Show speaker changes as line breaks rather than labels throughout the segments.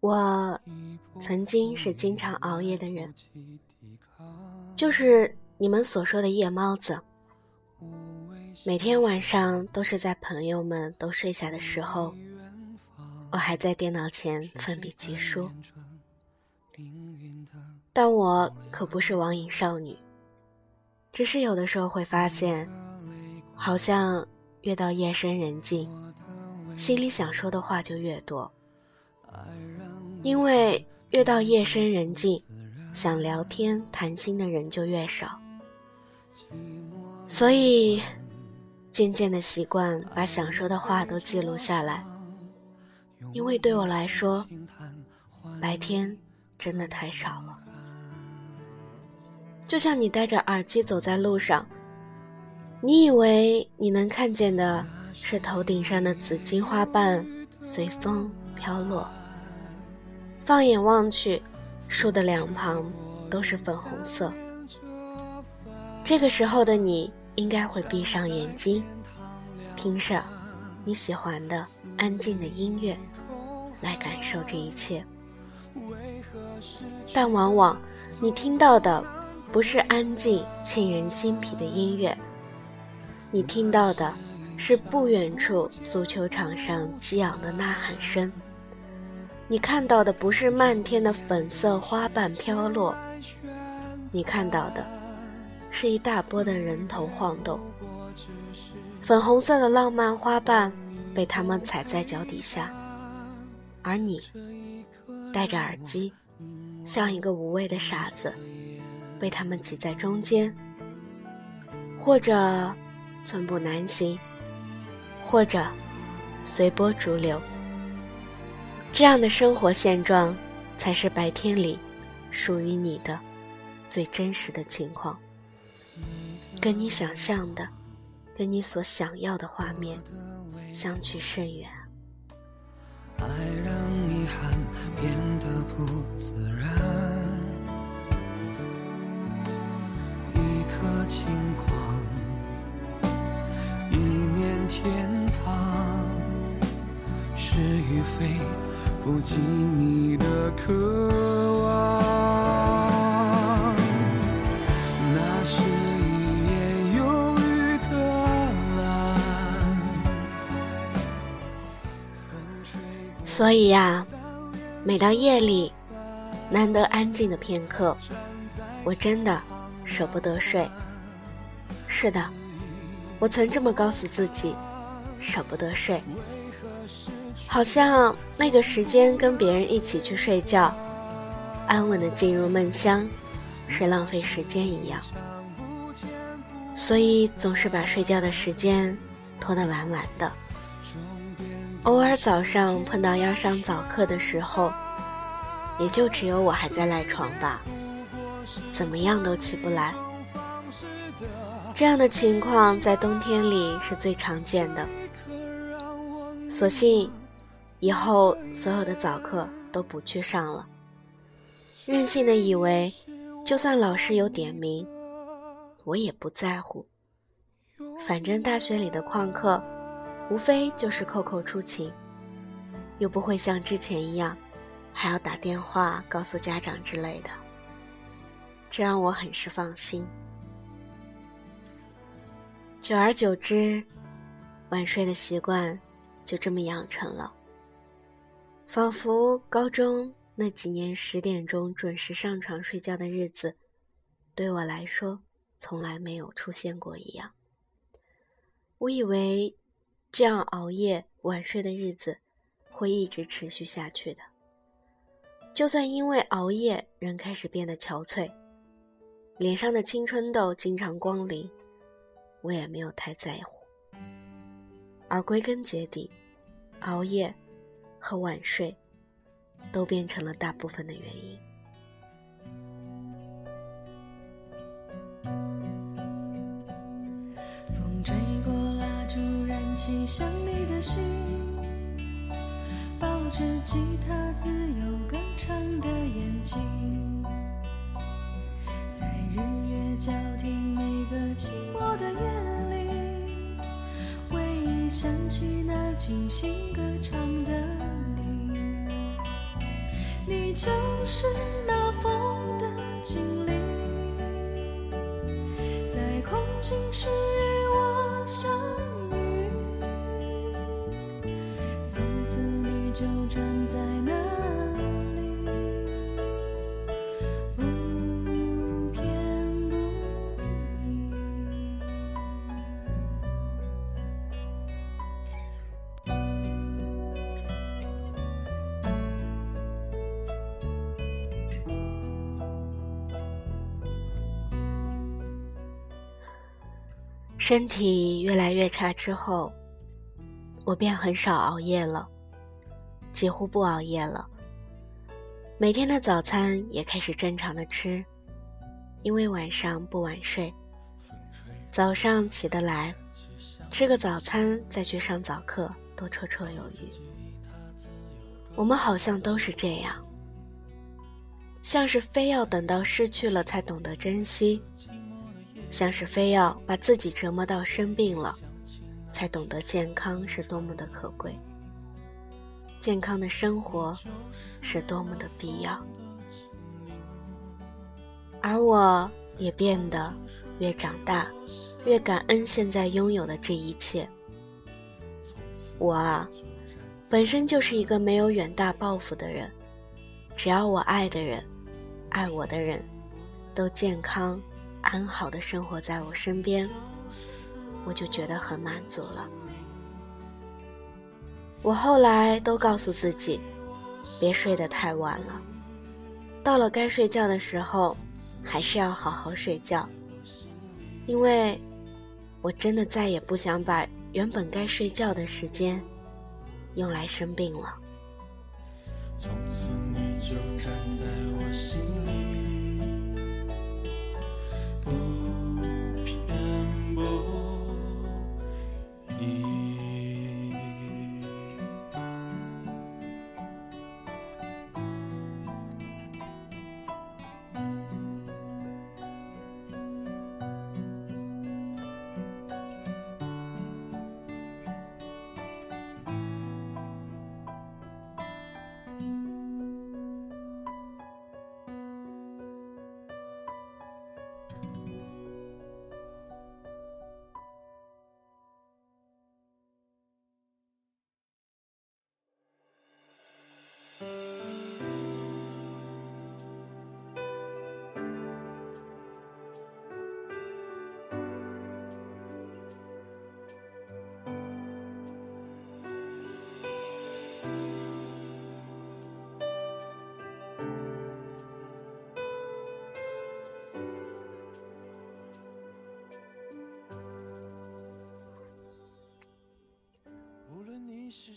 我曾经是经常熬夜的人，就是你们所说的夜猫子。每天晚上都是在朋友们都睡下的时候，我还在电脑前奋笔疾书。但我可不是网瘾少女，只是有的时候会发现，好像越到夜深人静，心里想说的话就越多。因为越到夜深人静，想聊天谈心的人就越少，所以渐渐的习惯把想说的话都记录下来。因为对我来说，白天真的太少了。就像你戴着耳机走在路上，你以为你能看见的是头顶上的紫荆花瓣随风飘落，放眼望去，树的两旁都是粉红色。这个时候的你应该会闭上眼睛，听着你喜欢的安静的音乐，来感受这一切。但往往你听到的。不是安静沁人心脾的音乐，你听到的是不远处足球场上激昂的呐喊声。你看到的不是漫天的粉色花瓣飘落，你看到的是一大波的人头晃动。粉红色的浪漫花瓣被他们踩在脚底下，而你戴着耳机，像一个无畏的傻子。被他们挤在中间，或者寸步难行，或者随波逐流。这样的生活现状，才是白天里属于你的最真实的情况，跟你想象的，跟你所想要的画面相去甚远。爱让遗憾变得不自然。的轻狂，一念天堂，是与非，不及你的渴望。那是一夜忧郁的蓝。所以呀，每到夜里，难得安静的片刻，我真的。舍不得睡。是的，我曾这么告诉自己，舍不得睡，好像那个时间跟别人一起去睡觉，安稳的进入梦乡，是浪费时间一样。所以总是把睡觉的时间拖得晚晚的。偶尔早上碰到要上早课的时候，也就只有我还在赖床吧。怎么样都起不来，这样的情况在冬天里是最常见的。所幸，以后所有的早课都不去上了，任性的以为，就算老师有点名，我也不在乎。反正大学里的旷课，无非就是扣扣出勤，又不会像之前一样，还要打电话告诉家长之类的。这让我很是放心。久而久之，晚睡的习惯就这么养成了。仿佛高中那几年十点钟准时上床睡觉的日子，对我来说从来没有出现过一样。我以为这样熬夜晚睡的日子会一直持续下去的。就算因为熬夜，人开始变得憔悴。脸上的青春痘经常光临，我也没有太在乎。而归根结底，熬夜和晚睡都变成了大部分的原因。风吹过蜡烛，燃起想你的心，抱着吉他，自由歌唱的眼睛。
轻轻歌唱的你，你就是那风的精灵，在空境时
身体越来越差之后，我便很少熬夜了，几乎不熬夜了。每天的早餐也开始正常的吃，因为晚上不晚睡，早上起得来，吃个早餐再去上早课都绰绰有余。我们好像都是这样，像是非要等到失去了才懂得珍惜。像是非要把自己折磨到生病了，才懂得健康是多么的可贵，健康的生活是多么的必要。而我也变得越长大，越感恩现在拥有的这一切。我啊，本身就是一个没有远大抱负的人，只要我爱的人、爱我的人都健康。安好的生活在我身边，我就觉得很满足了。我后来都告诉自己，别睡得太晚了。到了该睡觉的时候，还是要好好睡觉，因为我真的再也不想把原本该睡觉的时间用来生病了。
从此你就站在我心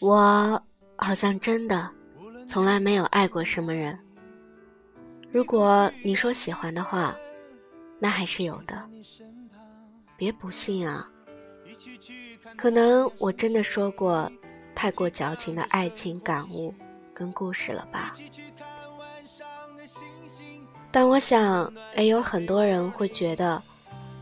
我好像真的从来没有爱过什么人。如果你说喜欢的话，那还是有的。别不信啊，可能我真的说过太过矫情的爱情感悟跟故事了吧。但我想，也有很多人会觉得，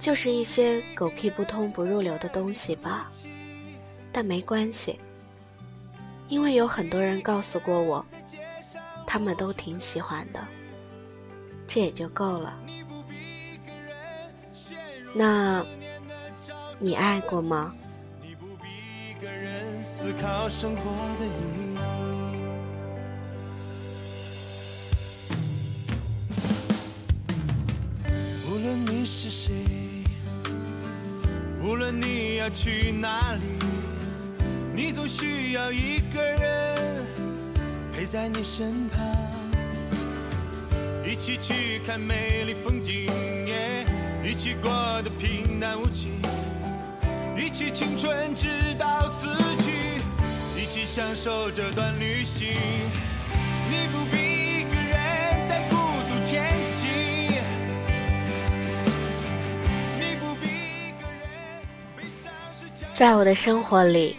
就是一些狗屁不通、不入流的东西吧。但没关系。因为有很多人告诉过我，他们都挺喜欢的，这也就够了。那，你爱过吗？
无论你是谁，无论你要去哪里。你总需要一个人陪在你身旁，一起去看美丽风景，一起过得平淡无奇，一起青春直到死去，一起享受这段旅行。你不必一个人在孤独前行，你不必一个人悲伤是
在我的生活里。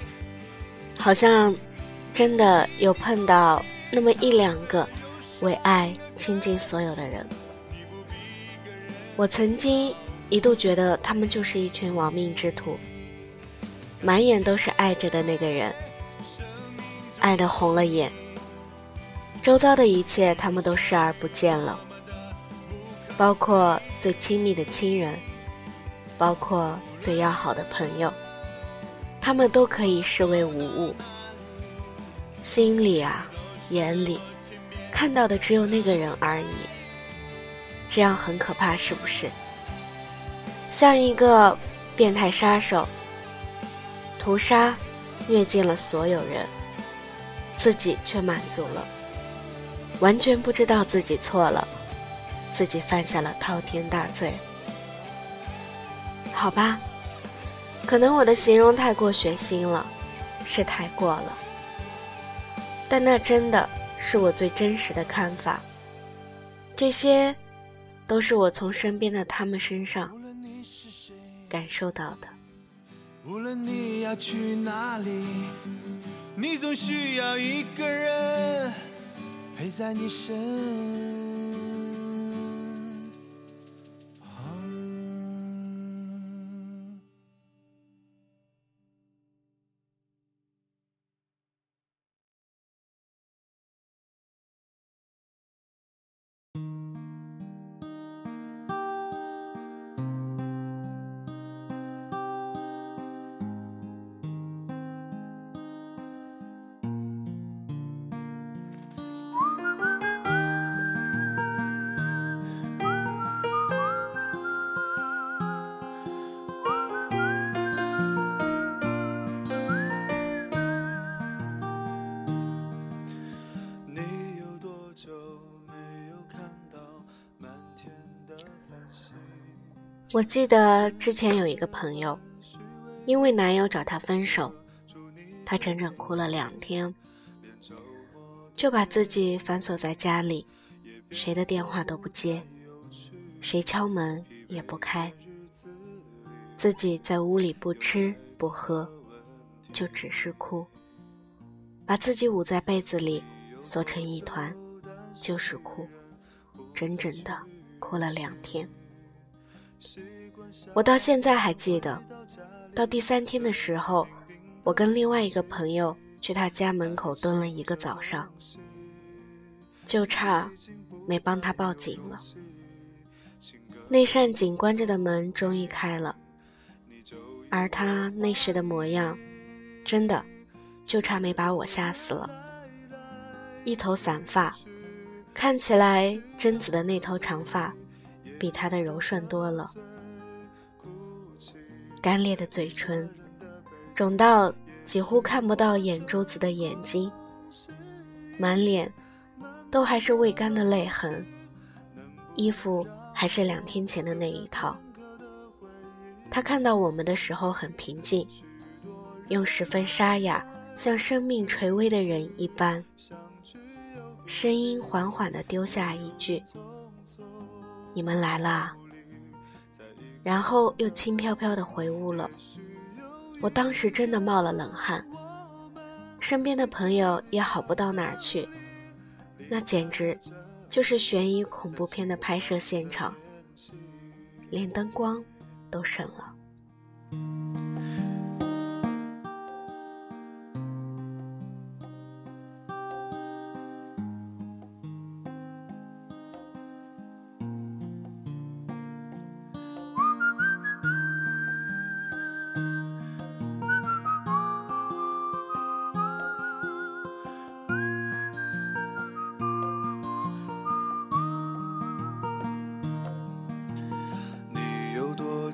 好像真的有碰到那么一两个为爱倾尽所有的人。我曾经一度觉得他们就是一群亡命之徒，满眼都是爱着的那个人，爱的红了眼。周遭的一切，他们都视而不见了，包括最亲密的亲人，包括最要好的朋友，他们都可以视为无物。心里啊，眼里，看到的只有那个人而已。这样很可怕，是不是？像一个变态杀手，屠杀、虐尽了所有人，自己却满足了。完全不知道自己错了，自己犯下了滔天大罪。好吧，可能我的形容太过血腥了，是太过了。但那真的是我最真实的看法。这些，都是我从身边的他们身上感受到的。无论你要去哪里，你总需要一个人。陪在你身。我记得之前有一个朋友，因为男友找她分手，她整整哭了两天，就把自己反锁在家里，谁的电话都不接，谁敲门也不开，自己在屋里不吃不喝，就只是哭，把自己捂在被子里缩成一团，就是哭，整整的哭了两天。我到现在还记得，到第三天的时候，我跟另外一个朋友去他家门口蹲了一个早上，就差没帮他报警了。那扇紧关着的门终于开了，而他那时的模样，真的就差没把我吓死了。一头散发，看起来贞子的那头长发。比他的柔顺多了，干裂的嘴唇，肿到几乎看不到眼珠子的眼睛，满脸都还是未干的泪痕，衣服还是两天前的那一套。他看到我们的时候很平静，用十分沙哑、像生命垂危的人一般，声音缓缓地丢下一句。你们来了，然后又轻飘飘的回屋了。我当时真的冒了冷汗，身边的朋友也好不到哪儿去，那简直就是悬疑恐怖片的拍摄现场，连灯光都省了。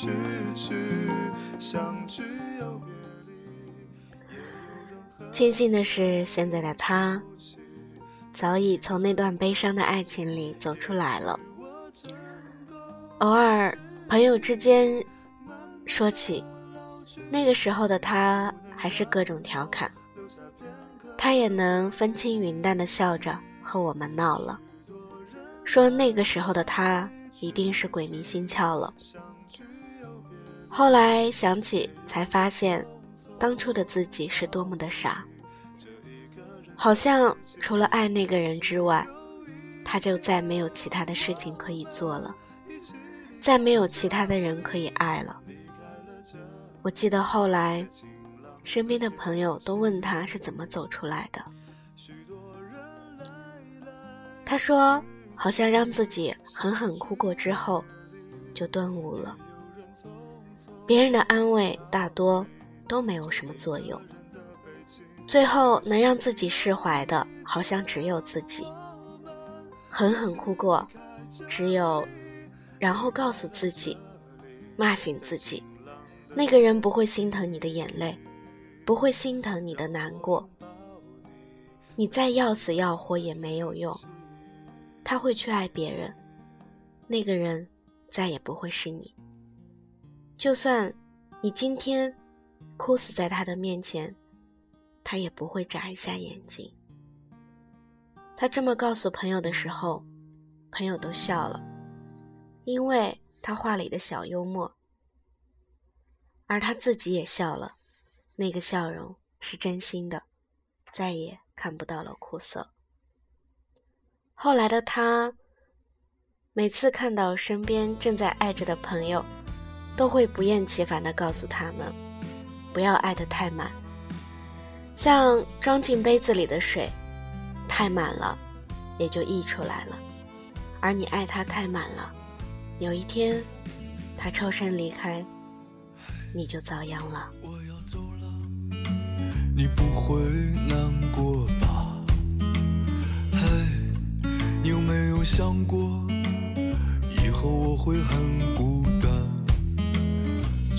去去相聚又别离。庆幸的是，现在的他早已从那段悲伤的爱情里走出来了。偶尔，朋友之间说起，那个时候的他还是各种调侃，他也能风轻云淡的笑着和我们闹了，说那个时候的他一定是鬼迷心窍了。后来想起，才发现，当初的自己是多么的傻。好像除了爱那个人之外，他就再没有其他的事情可以做了，再没有其他的人可以爱了。我记得后来，身边的朋友都问他是怎么走出来的，他说，好像让自己狠狠哭过之后，就顿悟了。别人的安慰大多都没有什么作用，最后能让自己释怀的，好像只有自己。狠狠哭过，只有，然后告诉自己，骂醒自己，那个人不会心疼你的眼泪，不会心疼你的难过。你再要死要活也没有用，他会去爱别人，那个人再也不会是你。就算你今天哭死在他的面前，他也不会眨一下眼睛。他这么告诉朋友的时候，朋友都笑了，因为他话里的小幽默，而他自己也笑了，那个笑容是真心的，再也看不到了苦涩。后来的他，每次看到身边正在爱着的朋友，都会不厌其烦地告诉他们，不要爱得太满，像装进杯子里的水，太满了，也就溢出来了；而你爱他太满了，有一天，他抽身离开，你就遭殃了。
我要走了，你不会难过吧？嘿，你有没有想过，以后我会很孤？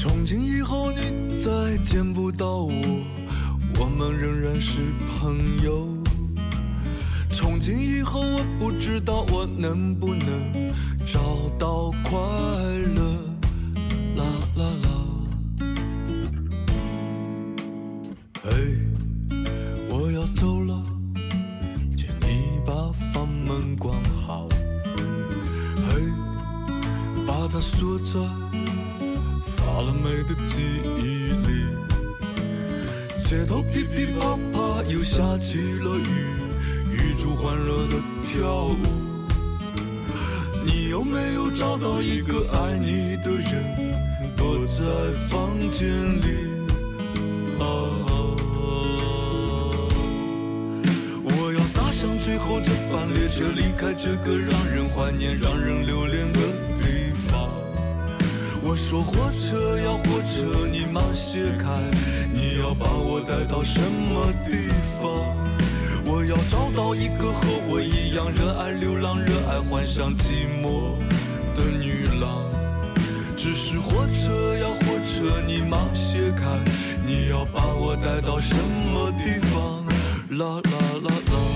从今以后你再见不到我，我们仍然是朋友。从今以后我不知道我能不能找到快乐，啦啦啦。嘿，我要走了，请你把房门关好。嘿，把它锁在了美的记忆里。街头噼噼啪啪，又下起了雨，雨珠欢乐的跳舞。你有没有找到一个爱你的人，躲在房间里？啊，我要搭上最后这班列车，离开这个让人怀念、让人留恋的。我说火车呀火车，你慢些开，你要把我带到什么地方？我要找到一个和我一样热爱流浪、热爱幻想、寂寞的女郎。只是火车呀火车，你慢些开，你要把我带到什么地方？啦啦啦啦。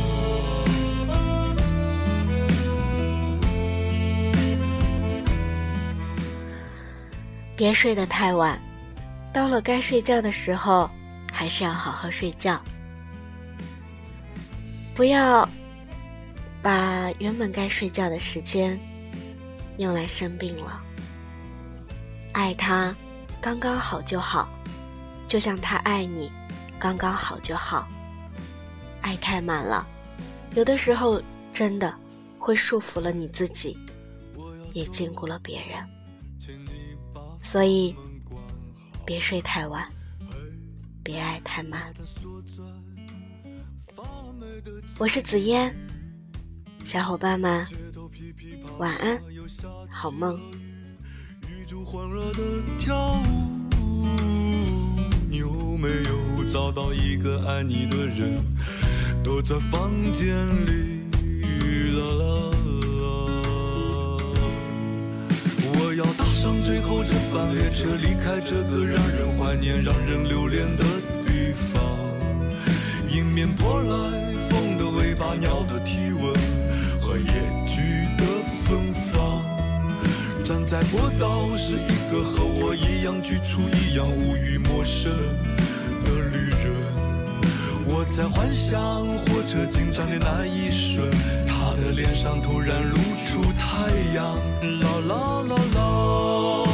别睡得太晚，到了该睡觉的时候，还是要好好睡觉。不要把原本该睡觉的时间用来生病了。爱他，刚刚好就好，就像他爱你，刚刚好就好。爱太满了，有的时候真的会束缚了你自己，也禁锢了别人。所以，别睡太晚，别爱太满。我是紫嫣，小伙伴们，晚安，好梦。
你有没有找到一个爱你的人？躲在房间里，上最后这班列车，离开这个让人怀念、让人留恋的地方。迎面扑来风的尾巴、鸟的体温和野菊的芬芳。站在过道是一个和我一样局促，一样无语，陌生的旅人。我在幻想火车进站的那一瞬，的脸上突然露出太阳。啦啦啦啦。